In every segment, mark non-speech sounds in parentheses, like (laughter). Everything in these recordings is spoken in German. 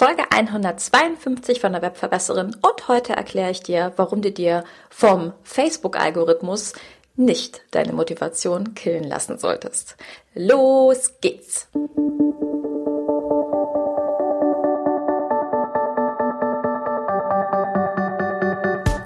Folge 152 von der Webverbesserin und heute erkläre ich dir, warum du dir vom Facebook-Algorithmus nicht deine Motivation killen lassen solltest. Los geht's!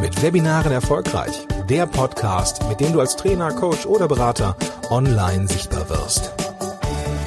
Mit Webinaren erfolgreich. Der Podcast, mit dem du als Trainer, Coach oder Berater online sichtbar wirst.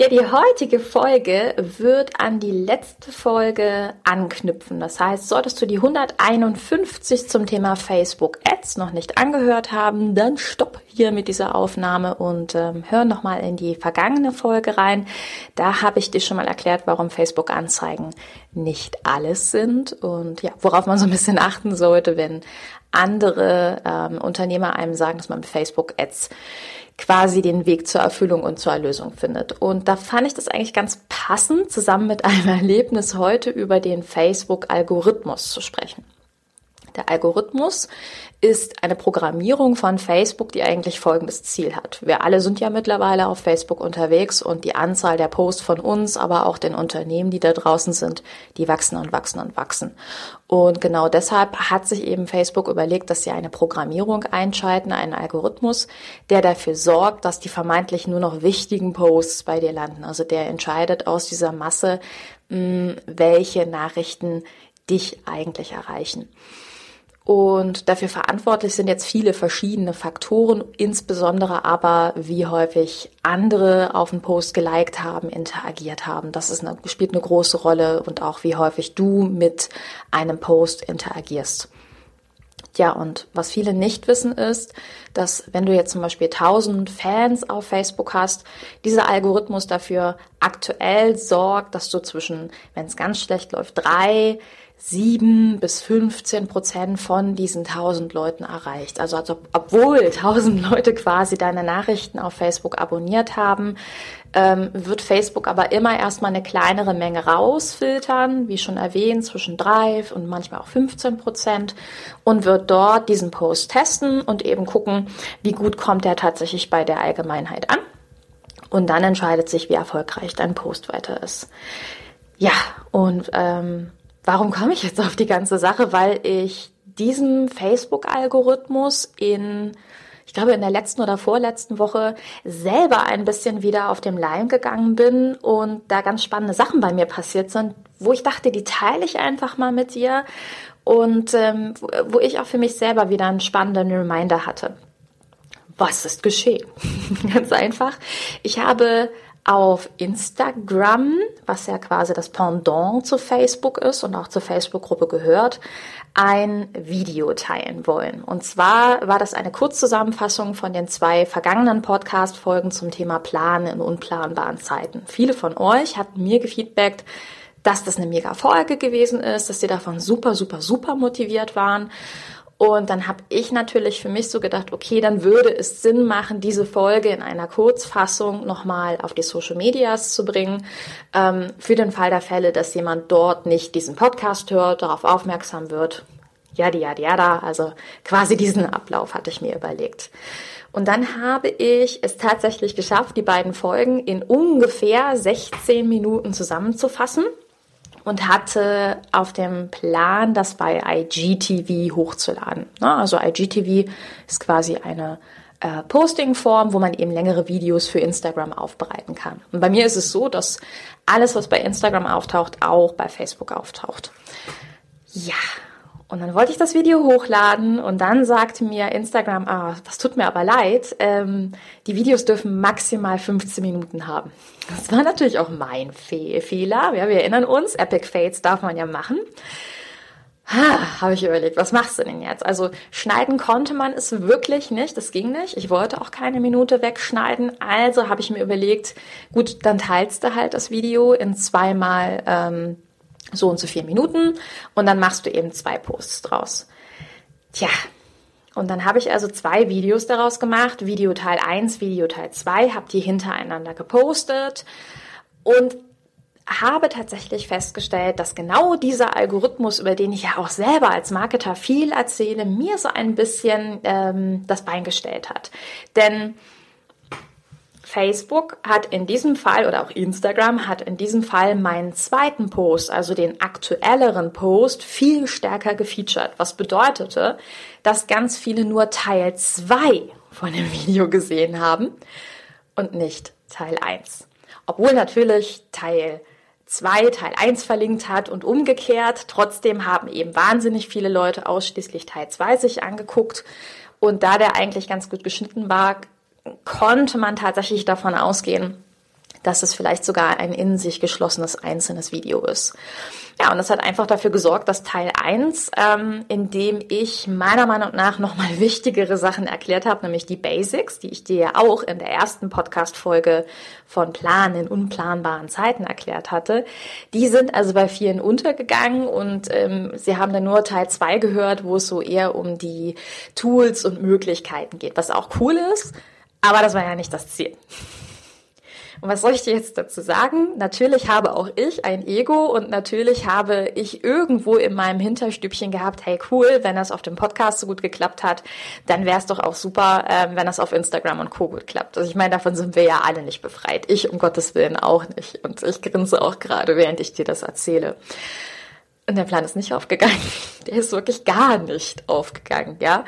Ja, die heutige Folge wird an die letzte Folge anknüpfen. Das heißt, solltest du die 151 zum Thema Facebook Ads noch nicht angehört haben, dann stopp hier mit dieser Aufnahme und ähm, hör nochmal in die vergangene Folge rein. Da habe ich dir schon mal erklärt, warum Facebook Anzeigen nicht alles sind und ja, worauf man so ein bisschen achten sollte, wenn andere ähm, Unternehmer einem sagen, dass man mit Facebook Ads quasi den Weg zur Erfüllung und zur Erlösung findet. Und da fand ich das eigentlich ganz passend, zusammen mit einem (laughs) Erlebnis heute über den Facebook-Algorithmus zu sprechen. Der Algorithmus ist eine Programmierung von Facebook, die eigentlich folgendes Ziel hat. Wir alle sind ja mittlerweile auf Facebook unterwegs und die Anzahl der Posts von uns, aber auch den Unternehmen, die da draußen sind, die wachsen und wachsen und wachsen. Und genau deshalb hat sich eben Facebook überlegt, dass sie eine Programmierung einschalten, einen Algorithmus, der dafür sorgt, dass die vermeintlich nur noch wichtigen Posts bei dir landen. Also der entscheidet aus dieser Masse, welche Nachrichten dich eigentlich erreichen. Und dafür verantwortlich sind jetzt viele verschiedene Faktoren, insbesondere aber, wie häufig andere auf den Post geliked haben, interagiert haben. Das ist eine, spielt eine große Rolle und auch wie häufig du mit einem Post interagierst. Ja, und was viele nicht wissen ist, dass wenn du jetzt zum Beispiel 1000 Fans auf Facebook hast, dieser Algorithmus dafür aktuell sorgt, dass du zwischen, wenn es ganz schlecht läuft, drei sieben bis 15 Prozent von diesen 1000 Leuten erreicht. Also, also obwohl (laughs) 1000 Leute quasi deine Nachrichten auf Facebook abonniert haben, ähm, wird Facebook aber immer erstmal eine kleinere Menge rausfiltern, wie schon erwähnt, zwischen drei und manchmal auch 15 Prozent und wird dort diesen Post testen und eben gucken, wie gut kommt er tatsächlich bei der Allgemeinheit an. Und dann entscheidet sich, wie erfolgreich dein Post weiter ist. Ja, und ähm, Warum komme ich jetzt auf die ganze Sache? Weil ich diesem Facebook-Algorithmus in, ich glaube, in der letzten oder vorletzten Woche selber ein bisschen wieder auf dem Leim gegangen bin und da ganz spannende Sachen bei mir passiert sind, wo ich dachte, die teile ich einfach mal mit dir und ähm, wo ich auch für mich selber wieder einen spannenden Reminder hatte. Was ist geschehen? (laughs) ganz einfach. Ich habe auf Instagram, was ja quasi das Pendant zu Facebook ist und auch zur Facebook-Gruppe gehört, ein Video teilen wollen. Und zwar war das eine Kurzzusammenfassung von den zwei vergangenen Podcast-Folgen zum Thema Planen in unplanbaren Zeiten. Viele von euch hatten mir gefeedbackt, dass das eine mega Folge gewesen ist, dass sie davon super, super, super motiviert waren. Und dann habe ich natürlich für mich so gedacht, okay, dann würde es Sinn machen, diese Folge in einer Kurzfassung nochmal auf die Social Medias zu bringen, ähm, für den Fall der Fälle, dass jemand dort nicht diesen Podcast hört, darauf aufmerksam wird. Yada, yada, yada. Also quasi diesen Ablauf hatte ich mir überlegt. Und dann habe ich es tatsächlich geschafft, die beiden Folgen in ungefähr 16 Minuten zusammenzufassen und hatte auf dem Plan, das bei IGTV hochzuladen. Also IGTV ist quasi eine äh, Posting-Form, wo man eben längere Videos für Instagram aufbereiten kann. Und bei mir ist es so, dass alles, was bei Instagram auftaucht, auch bei Facebook auftaucht. Ja, und dann wollte ich das Video hochladen und dann sagte mir Instagram, ah, das tut mir aber leid, ähm, die Videos dürfen maximal 15 Minuten haben. Das war natürlich auch mein Fe Fehler. Ja, wir erinnern uns, Epic Fates darf man ja machen. Ha, habe ich überlegt, was machst du denn jetzt? Also schneiden konnte man es wirklich nicht, das ging nicht. Ich wollte auch keine Minute wegschneiden, also habe ich mir überlegt, gut, dann teilst du halt das Video in zweimal ähm, so und so vier Minuten und dann machst du eben zwei Posts draus. Tja, und dann habe ich also zwei Videos daraus gemacht, Video Teil 1, Video Teil 2, habe die hintereinander gepostet und habe tatsächlich festgestellt, dass genau dieser Algorithmus, über den ich ja auch selber als Marketer viel erzähle, mir so ein bisschen ähm, das Bein gestellt hat. Denn Facebook hat in diesem Fall oder auch Instagram hat in diesem Fall meinen zweiten Post, also den aktuelleren Post, viel stärker gefeatured, was bedeutete, dass ganz viele nur Teil 2 von dem (laughs) Video gesehen haben und nicht Teil 1. Obwohl natürlich Teil 2 Teil 1 verlinkt hat und umgekehrt. Trotzdem haben eben wahnsinnig viele Leute ausschließlich Teil 2 sich angeguckt. Und da der eigentlich ganz gut geschnitten war, konnte man tatsächlich davon ausgehen, dass es vielleicht sogar ein in sich geschlossenes einzelnes Video ist. Ja, und das hat einfach dafür gesorgt, dass Teil 1, ähm, in dem ich meiner Meinung nach nochmal (laughs) wichtigere Sachen erklärt habe, nämlich die Basics, die ich dir ja auch in der ersten Podcast-Folge von Plan in unplanbaren Zeiten erklärt hatte, die sind also bei vielen untergegangen und ähm, sie haben dann nur Teil 2 gehört, wo es so eher um die Tools und Möglichkeiten geht, was auch cool ist, aber das war ja nicht das Ziel. Und was soll ich dir jetzt dazu sagen? Natürlich habe auch ich ein Ego und natürlich habe ich irgendwo in meinem Hinterstübchen gehabt, hey cool, wenn das auf dem Podcast so gut geklappt hat, dann wäre es doch auch super, ähm, wenn das auf Instagram und Co. gut klappt. Also ich meine, davon sind wir ja alle nicht befreit. Ich um Gottes Willen auch nicht. Und ich grinse auch gerade, während ich dir das erzähle. Und der Plan ist nicht aufgegangen. (laughs) Der ist wirklich gar nicht aufgegangen, ja.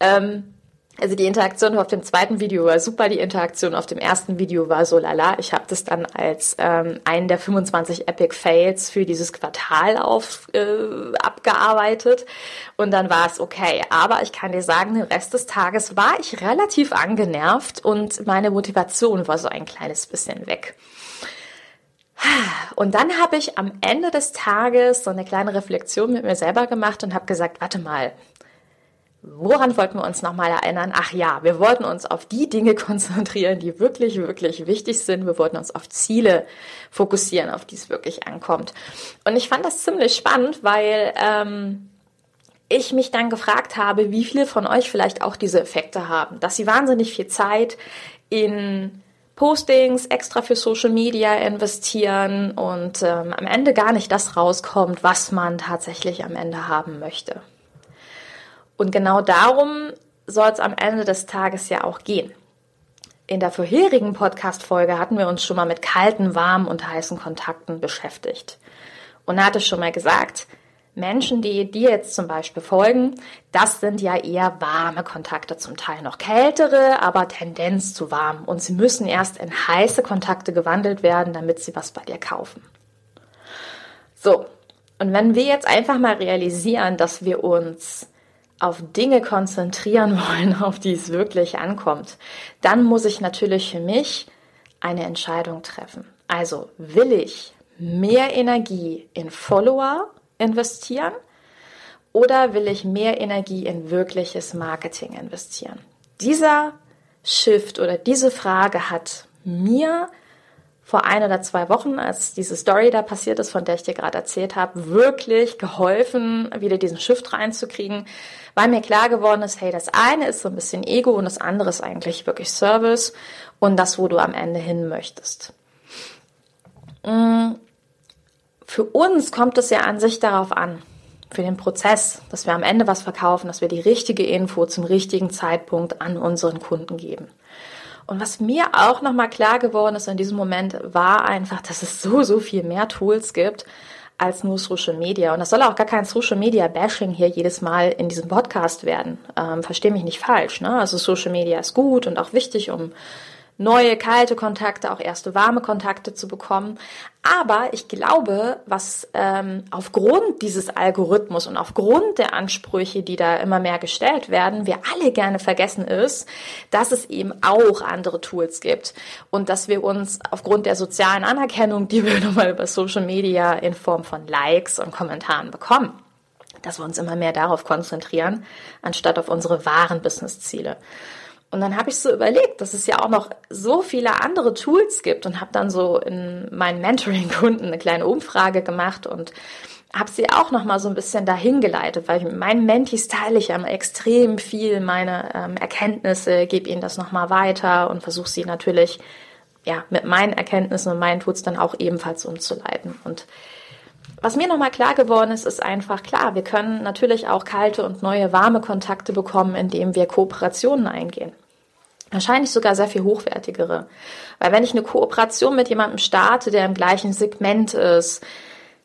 Ähm, also die Interaktion auf dem zweiten Video war super, die Interaktion auf dem ersten Video war so lala. Ich habe das dann als ähm, einen der 25 Epic Fails für dieses Quartal auf, äh, abgearbeitet und dann war es okay. Aber ich kann dir sagen, den Rest des Tages war ich relativ angenervt und meine Motivation war so ein kleines bisschen weg. Und dann habe ich am Ende des Tages so eine kleine Reflexion mit mir selber gemacht und habe gesagt, warte mal, Woran wollten wir uns nochmal erinnern? Ach ja, wir wollten uns auf die Dinge (laughs) konzentrieren, die wirklich, wirklich wichtig sind. Wir wollten uns auf Ziele fokussieren, auf die es wirklich ankommt. Und ich fand das ziemlich spannend, weil ähm, ich mich dann gefragt habe, wie viele von euch vielleicht auch diese Effekte haben, dass sie wahnsinnig viel Zeit in Postings extra für Social Media investieren und ähm, am Ende gar nicht das rauskommt, was man tatsächlich am Ende haben möchte. Und genau darum soll es am Ende des Tages ja auch gehen. In der vorherigen Podcast-Folge hatten wir uns schon mal mit kalten, warmen und heißen Kontakten beschäftigt. Und hatte schon mal gesagt, Menschen, die dir jetzt zum Beispiel folgen, das sind ja eher warme Kontakte, zum Teil noch kältere, aber Tendenz zu warm. Und sie müssen erst in heiße Kontakte gewandelt werden, damit sie was bei dir kaufen. So, und wenn wir jetzt einfach mal realisieren, dass wir uns auf Dinge konzentrieren (laughs) wollen, auf die es wirklich ankommt, dann muss ich natürlich für mich eine Entscheidung treffen. Also will ich mehr Energie in Follower investieren oder will ich mehr Energie in wirkliches Marketing investieren? Dieser Shift oder diese Frage hat mir vor ein oder zwei Wochen, als diese Story da passiert ist, von der ich dir gerade erzählt habe, wirklich geholfen, wieder diesen Shift reinzukriegen, weil mir klar geworden ist, hey, das eine ist so ein bisschen Ego und das andere ist eigentlich wirklich Service und das, wo du am Ende hin möchtest. Mm, für uns kommt es ja an sich darauf an, für den Prozess, dass wir am Ende was verkaufen, dass wir die richtige Info zum richtigen Zeitpunkt an unseren Kunden geben. Und was mir auch nochmal klar geworden ist in diesem Moment, war einfach, dass es so, so viel mehr Tools gibt als nur Social Media. Und das soll auch gar kein Social Media Bashing hier jedes Mal in diesem Podcast werden. Ähm, Verstehe mich nicht falsch. Ne? Also Social Media ist gut und auch wichtig, um neue kalte Kontakte, auch erste warme Kontakte zu bekommen. Aber ich glaube, was ähm, aufgrund dieses Algorithmus und aufgrund der Ansprüche, die da immer mehr gestellt werden, wir alle gerne vergessen ist, dass es eben auch andere Tools gibt und dass wir uns aufgrund der sozialen Anerkennung, die wir (laughs) nun mal über Social Media in Form von Likes und Kommentaren bekommen, dass wir uns immer mehr darauf konzentrieren, anstatt auf unsere wahren Businessziele. Und dann habe ich so überlegt, dass es ja auch noch so viele andere Tools gibt und habe dann so in meinen Mentoring-Kunden eine kleine Umfrage gemacht und habe sie auch noch mal so ein bisschen dahin geleitet, weil ich mit meinen Mentis teile ich ja extrem viel meine ähm, Erkenntnisse, gebe ihnen das noch mal weiter und versuche sie natürlich ja mit meinen Erkenntnissen und meinen Tools dann auch ebenfalls umzuleiten. Und was mir nochmal klar geworden ist, ist einfach klar, wir können natürlich auch kalte und neue warme Kontakte bekommen, indem wir Kooperationen eingehen. Wahrscheinlich sogar sehr viel hochwertigere. Weil wenn ich eine Kooperation mit jemandem starte, der im gleichen Segment ist,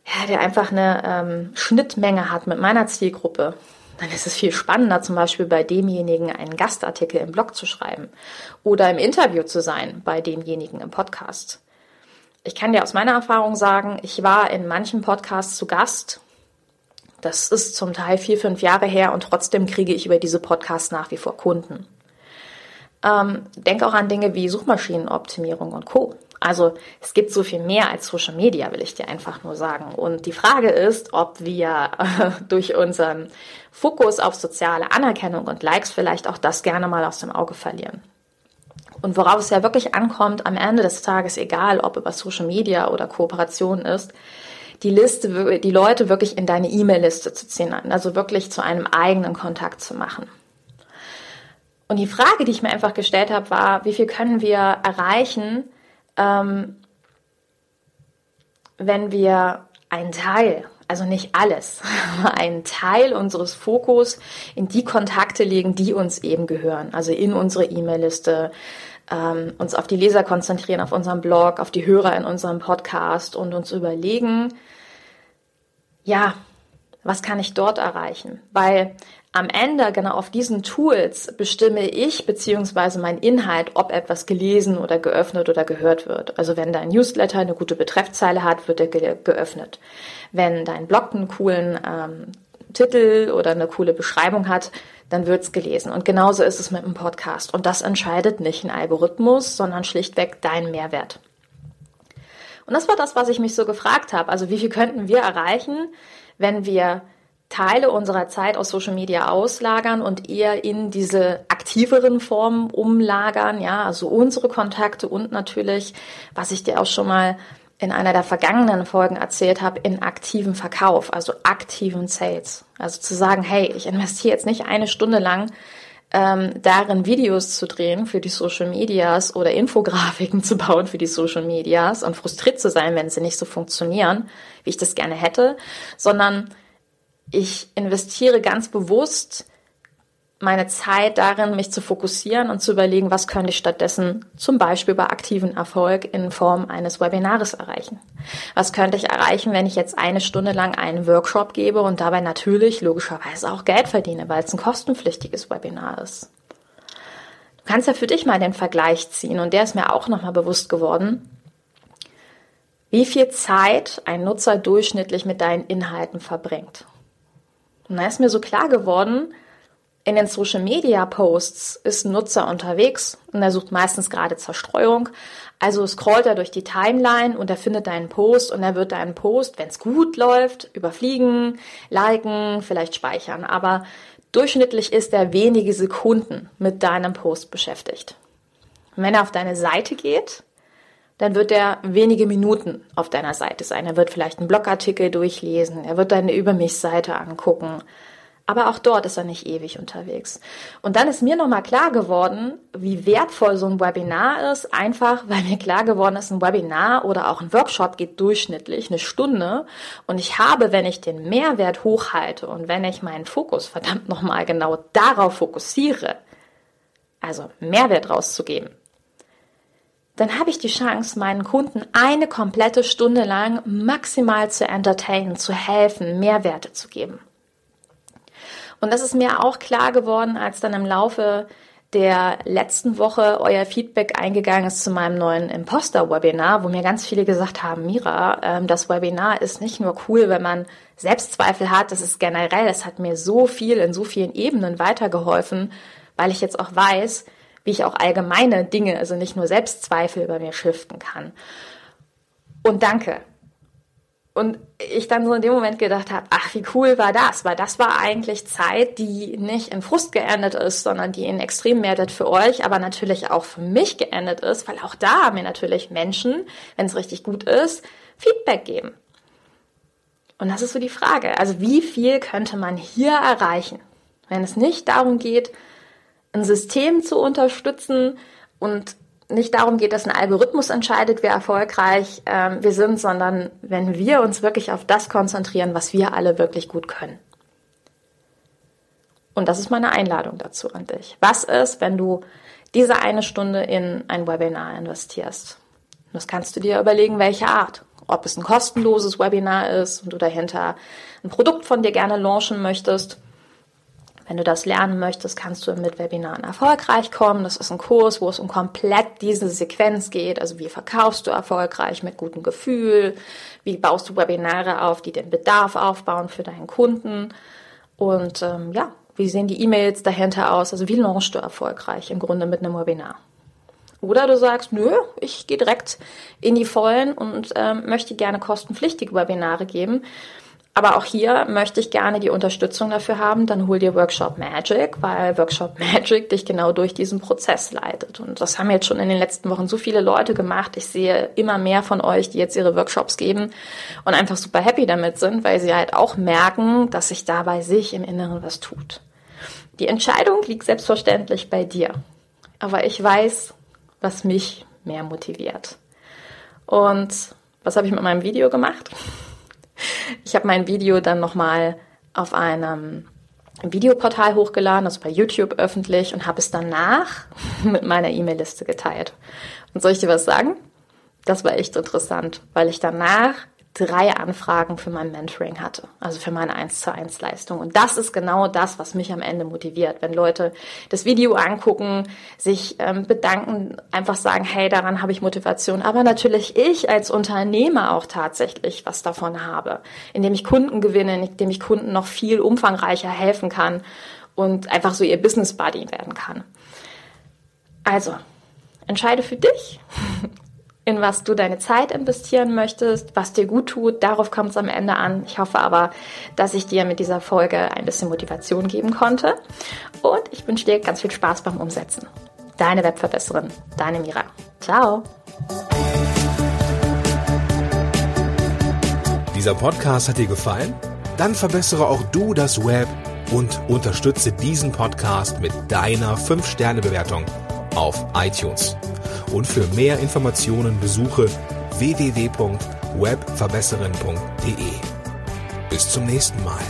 ja, der einfach eine ähm, Schnittmenge hat mit meiner Zielgruppe, dann ist es viel spannender, zum Beispiel bei demjenigen einen Gastartikel im Blog zu schreiben oder im Interview zu sein bei demjenigen im Podcast. Ich kann dir aus meiner Erfahrung sagen, ich war in manchen Podcasts zu Gast. Das ist zum Teil vier, fünf Jahre her und trotzdem kriege ich über diese Podcasts nach wie vor Kunden. Ähm, denk auch an Dinge wie Suchmaschinenoptimierung und Co. Also es gibt so viel mehr als Social Media, will ich dir einfach nur sagen. Und die Frage ist, ob wir äh, durch unseren Fokus auf soziale Anerkennung und Likes vielleicht auch das gerne mal aus dem Auge verlieren. Und worauf es ja wirklich ankommt, am Ende des Tages, egal ob über Social Media oder Kooperation ist, die Liste, die Leute wirklich in deine E-Mail-Liste zu ziehen, also wirklich zu einem eigenen Kontakt zu machen. Und die Frage, die ich mir einfach gestellt habe, war, wie viel können wir erreichen, ähm, wenn wir einen Teil, also nicht alles, (laughs) einen Teil unseres Fokus in die Kontakte legen, die uns eben gehören, also in unsere E-Mail-Liste, ähm, uns auf die Leser konzentrieren, auf unserem Blog, auf die Hörer in unserem Podcast und uns überlegen, ja, was kann ich dort erreichen? Weil am Ende, genau auf diesen Tools, bestimme ich beziehungsweise mein Inhalt, ob etwas gelesen oder geöffnet oder gehört wird. Also wenn dein Newsletter eine gute Betreffzeile hat, wird er ge geöffnet. Wenn dein Blog einen coolen ähm, Titel oder eine coole Beschreibung hat, dann wird's gelesen. Und genauso ist es mit dem Podcast. Und das entscheidet nicht ein Algorithmus, sondern schlichtweg dein Mehrwert. Und das war das, was ich mich so gefragt habe. Also wie viel könnten wir erreichen, wenn wir Teile unserer Zeit aus Social Media auslagern und eher in diese aktiveren Formen umlagern, ja, also unsere Kontakte und natürlich, was ich dir auch schon mal in einer der vergangenen Folgen erzählt habe, in aktiven Verkauf, also aktiven Sales. Also zu sagen, hey, ich investiere jetzt nicht eine Stunde lang ähm, darin Videos zu drehen für die Social Medias oder Infografiken (laughs) zu bauen für die Social Medias und frustriert zu sein, wenn sie nicht so funktionieren, wie ich das gerne hätte, sondern ich investiere ganz bewusst meine Zeit darin, mich zu fokussieren und zu überlegen, was könnte ich stattdessen zum Beispiel bei aktiven Erfolg in Form eines Webinares erreichen. Was könnte ich erreichen, wenn ich jetzt eine Stunde lang einen Workshop gebe und dabei natürlich logischerweise auch Geld verdiene, weil es ein kostenpflichtiges Webinar ist. Du kannst ja für dich mal den Vergleich ziehen und der ist mir auch nochmal bewusst geworden, wie viel Zeit ein Nutzer durchschnittlich mit deinen Inhalten verbringt. Und da ist mir so klar geworden, in den Social Media Posts ist ein Nutzer unterwegs und er sucht meistens gerade Zerstreuung. Also scrollt er durch die Timeline und er findet deinen Post und er wird deinen Post, wenn es gut läuft, überfliegen, liken, vielleicht speichern. Aber durchschnittlich ist er wenige Sekunden mit deinem Post beschäftigt. Und wenn er auf deine Seite geht, dann wird er wenige Minuten auf deiner Seite sein. Er wird vielleicht einen Blogartikel durchlesen, er wird deine Über mich-Seite angucken. Aber auch dort ist er nicht ewig unterwegs. Und dann ist mir nochmal klar geworden, wie wertvoll so ein Webinar ist, einfach weil mir klar geworden ist, ein Webinar oder auch ein Workshop geht durchschnittlich eine Stunde. Und ich habe, wenn ich den Mehrwert hochhalte und wenn ich meinen Fokus verdammt nochmal genau darauf fokussiere, also Mehrwert rauszugeben, dann habe ich die Chance, meinen Kunden eine komplette Stunde lang maximal zu entertainen, zu helfen, Mehrwerte zu geben. Und das ist mir auch klar geworden, als dann im Laufe der letzten Woche euer Feedback eingegangen ist zu meinem neuen Imposter-Webinar, wo mir ganz viele gesagt haben, Mira, ähm, das Webinar ist nicht nur cool, wenn man Selbstzweifel hat, das ist generell, es hat mir so viel in so vielen Ebenen weitergeholfen, weil ich jetzt auch weiß, wie ich auch allgemeine Dinge, also nicht nur Selbstzweifel bei mir shiften kann. Und danke. Und ich dann so in dem Moment gedacht habe, ach, wie cool war das? Weil das war eigentlich Zeit, die nicht in Frust geendet ist, sondern die in extrem Mehrwert für euch, aber natürlich auch für mich geendet ist, weil auch da haben mir natürlich Menschen, wenn es richtig gut ist, Feedback geben. Und das ist so die Frage. Also wie viel könnte man hier erreichen, wenn es nicht darum geht, ein System zu unterstützen und nicht darum geht, dass ein Algorithmus entscheidet, wie erfolgreich ähm, wir sind, sondern wenn wir uns wirklich auf das konzentrieren, was wir alle wirklich gut können. Und das ist meine Einladung dazu an dich. Was ist, wenn du diese eine Stunde in ein Webinar investierst? Das kannst du dir überlegen, welche Art. Ob es ein kostenloses Webinar ist und du dahinter ein Produkt von dir gerne launchen möchtest wenn du das lernen möchtest, kannst du mit Webinaren erfolgreich kommen. Das ist ein Kurs, wo es um komplett diese Sequenz geht. Also wie verkaufst du erfolgreich mit gutem Gefühl? Wie baust du Webinare auf, die den Bedarf aufbauen für deinen Kunden? Und ähm, ja, wie sehen die E-Mails dahinter aus? Also wie launchst du erfolgreich im Grunde mit einem Webinar? Oder du sagst, nö, ich gehe direkt in die Vollen und ähm, möchte gerne kostenpflichtige Webinare geben. Aber auch hier möchte ich gerne die Unterstützung dafür haben. Dann hol dir Workshop Magic, weil Workshop Magic dich genau durch diesen Prozess leitet. Und das haben jetzt schon in den letzten Wochen so viele Leute gemacht. Ich sehe immer mehr von euch, die jetzt ihre Workshops geben und einfach super happy damit sind, weil sie halt auch merken, dass sich da bei sich im Inneren was tut. Die Entscheidung liegt selbstverständlich bei dir. Aber ich weiß, was mich mehr motiviert. Und was habe ich mit meinem Video gemacht? Ich habe mein Video dann nochmal auf einem Videoportal hochgeladen, also bei YouTube öffentlich und habe es danach (laughs) mit meiner E-Mail-Liste geteilt. Und soll ich dir was sagen? Das war echt interessant, weil ich danach drei Anfragen für mein Mentoring hatte, also für meine 1 zu 1 Leistung. Und das ist genau das, was mich am Ende motiviert, wenn Leute das Video angucken, sich ähm, bedanken, einfach sagen, hey, daran habe ich Motivation. Aber natürlich ich als Unternehmer auch tatsächlich was davon habe, indem ich Kunden gewinne, indem ich Kunden noch viel umfangreicher helfen kann und einfach so ihr Business Buddy werden kann. Also, entscheide für dich (laughs) in was du deine Zeit investieren möchtest, was dir gut tut. Darauf kommt es am Ende an. Ich hoffe aber, dass ich dir mit dieser Folge ein bisschen Motivation geben konnte. Und ich wünsche dir ganz viel Spaß beim Umsetzen. Deine Webverbesserin, deine Mira. Ciao. Dieser Podcast hat dir gefallen? Dann verbessere auch du das Web und unterstütze diesen Podcast mit deiner 5-Sterne-Bewertung auf iTunes. Und für mehr Informationen besuche www.webverbesserin.de. Bis zum nächsten Mal.